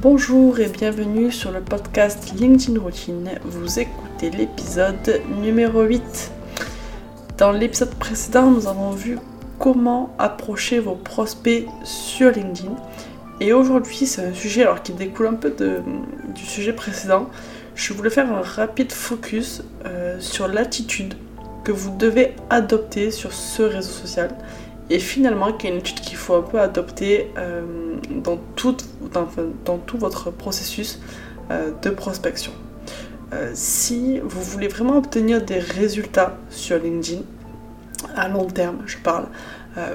Bonjour et bienvenue sur le podcast LinkedIn Routine. Vous écoutez l'épisode numéro 8. Dans l'épisode précédent, nous avons vu comment approcher vos prospects sur LinkedIn. Et aujourd'hui, c'est un sujet alors qui découle un peu du sujet précédent. Je voulais faire un rapide focus euh, sur l'attitude que vous devez adopter sur ce réseau social et finalement qui est une étude qu'il faut un peu adopter euh, dans, tout, votre processus euh, de prospection. Euh, si vous voulez vraiment obtenir des résultats sur LinkedIn, à long terme je parle,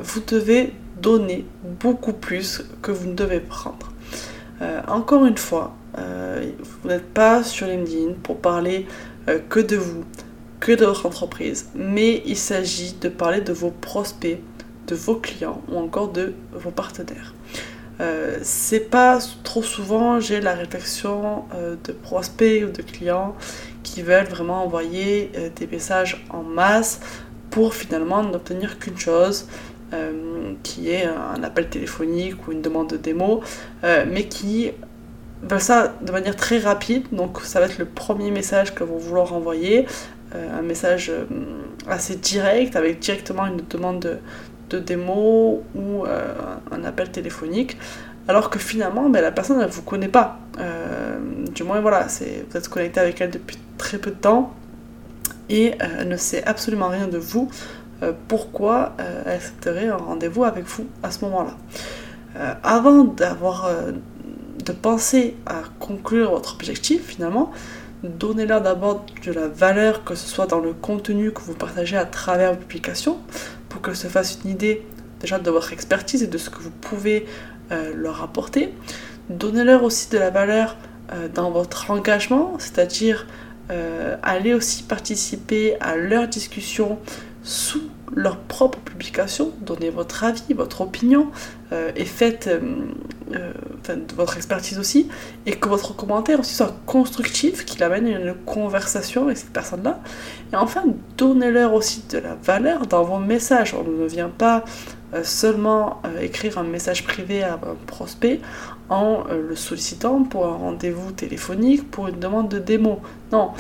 vous devez donner beaucoup plus que vous ne devez prendre. encore une fois, vous n'êtes pas sur LinkedIn pour parler que de vous, que de votre entreprise, mais il s'agit de parler de vos prospects, de vos clients ou encore de vos partenaires. Euh, c'est pas trop souvent j'ai la réflexion euh, de prospects ou de clients qui veulent vraiment envoyer euh, des messages en masse pour finalement n'obtenir qu'une chose qui est un appel téléphonique ou une demande de démo mais qui veulent ça de manière très rapide donc ça va être le premier message que vont vouloir envoyer un message assez direct avec directement une demande de, de démo ou euh, un appel téléphonique, alors que finalement ben, la personne ne vous connaît pas. Euh, du moins voilà, vous êtes connecté avec elle depuis très peu de temps et euh, elle ne sait absolument rien de vous. pourquoi elle accepterait un rendez-vous avec vous à ce moment-là? Avant d'avoir de penser à conclure votre objectif finalement, donnez-leur d'abord de la valeur, que ce soit dans le contenu que vous partagez à travers vos publications, pour qu'elles se fassent une idée déjà de votre expertise et de ce que vous pouvez euh, leur apporter. Donnez-leur aussi de la valeur euh, dans votre engagement, c'est-à-dire euh, allez aussi participer à leur discussion sous leur propre publication, donnez votre avis, votre opinion et faites votre expertise aussi, et que votre commentaire aussi soit constructif, qu'il amène une conversation avec cette personne-là. Et enfin, donnez-leur aussi de la valeur dans vos messages. On ne vient pas euh, seulement euh, écrire un message privé à un prospect en euh, le sollicitant pour un rendez-vous téléphonique, pour une demande de démo. Non,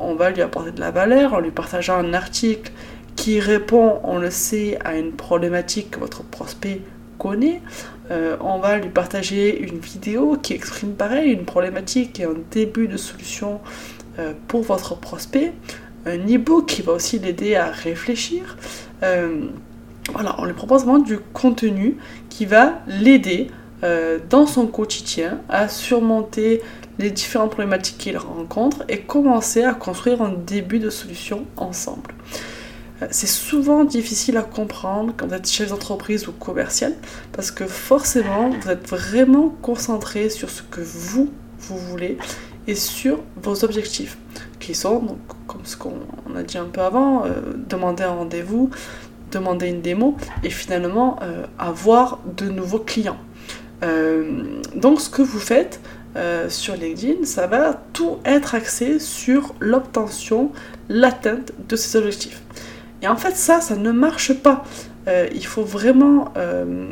on va lui apporter de la valeur en lui partageant un article qui répond, on le sait, à une problématique que votre prospect connaît. on va lui partager une vidéo qui exprime pareil une problématique et un début de solution pour votre prospect. Un e-book qui va aussi l'aider à réfléchir. Voilà, on lui propose vraiment du contenu qui va l'aider euh, dans son quotidien à surmonter les différentes problématiques qu'il rencontre et commencer à construire un début de solution ensemble. C'est souvent difficile à comprendre quand vous êtes chef d'entreprise ou commercial parce que forcément vous êtes vraiment concentré sur ce que vous, vous voulez et sur vos objectifs qui sont, donc, comme ce qu'on a dit un peu avant, euh, demander un rendez-vous, demander une démo et finalement euh, avoir de nouveaux clients. Euh, donc ce que vous faites sur LinkedIn, ça va tout être axé sur l'obtention, l'atteinte de ces objectifs. Et en fait ça, ça ne marche pas. il faut vraiment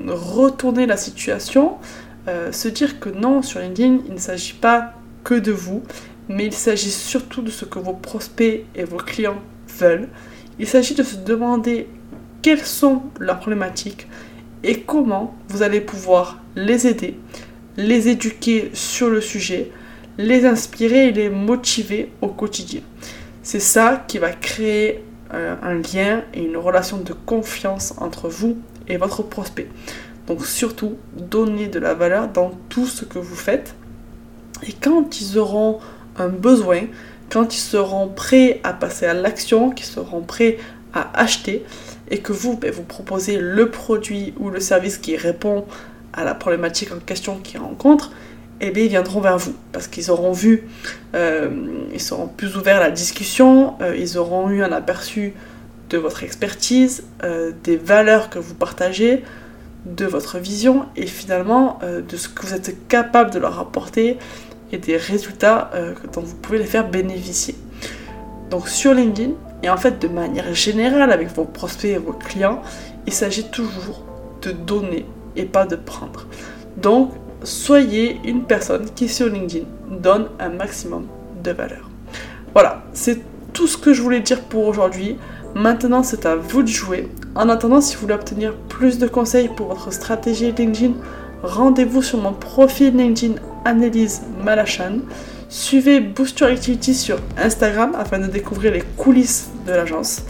retourner la situation, se dire que non, sur LinkedIn, il ne s'agit pas que de vous, mais il s'agit surtout de ce que vos prospects et vos clients veulent. Il s'agit de se demander quelles sont leurs problématiques et comment vous allez pouvoir les aider, les éduquer sur le sujet, les inspirer et les motiver au quotidien. C'est ça qui va créer euh, un lien et une relation de confiance entre vous et votre prospect. Donc surtout, donnez de la valeur dans tout ce que vous faites. Et quand ils auront un besoin, quand ils seront prêts à passer à l'action, qu'ils seront prêts à acheter, et que vous, ben, vous proposez le produit ou le service qui répond à la problématique en question qu'ils rencontrent, eh bien, ils viendront vers vous parce qu'ils auront vu, euh, ils seront plus ouverts à la discussion, euh, ils auront eu un aperçu de votre expertise, euh, des valeurs que vous partagez, de votre vision et finalement de ce que vous êtes capable de leur apporter et des résultats dont vous pouvez les faire bénéficier. Donc sur LinkedIn, et en fait, de manière générale, avec vos prospects et vos clients, il s'agit toujours de donner et pas de prendre. Donc, soyez une personne qui sur LinkedIn donne un maximum de valeur. Voilà, c'est tout ce que je voulais dire pour aujourd'hui. Maintenant, c'est à vous de jouer. En attendant, si vous voulez obtenir plus de conseils pour votre stratégie LinkedIn, rendez-vous sur mon profil LinkedIn Analyse Malachan. Suivez Boost Your Activity sur Instagram afin de découvrir les coulisses de l'agence.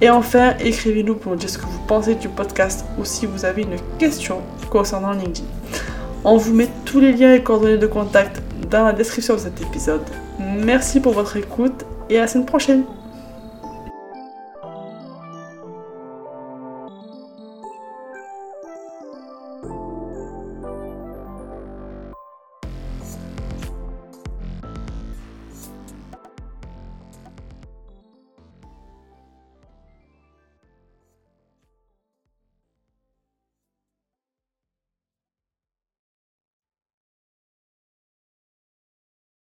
Et enfin, écrivez-nous pour nous dire ce que vous pensez du podcast ou si vous avez une question concernant LinkedIn. On vous met tous les liens et coordonnées de contact dans la description de cet épisode. Merci pour votre écoute et à la semaine prochaine.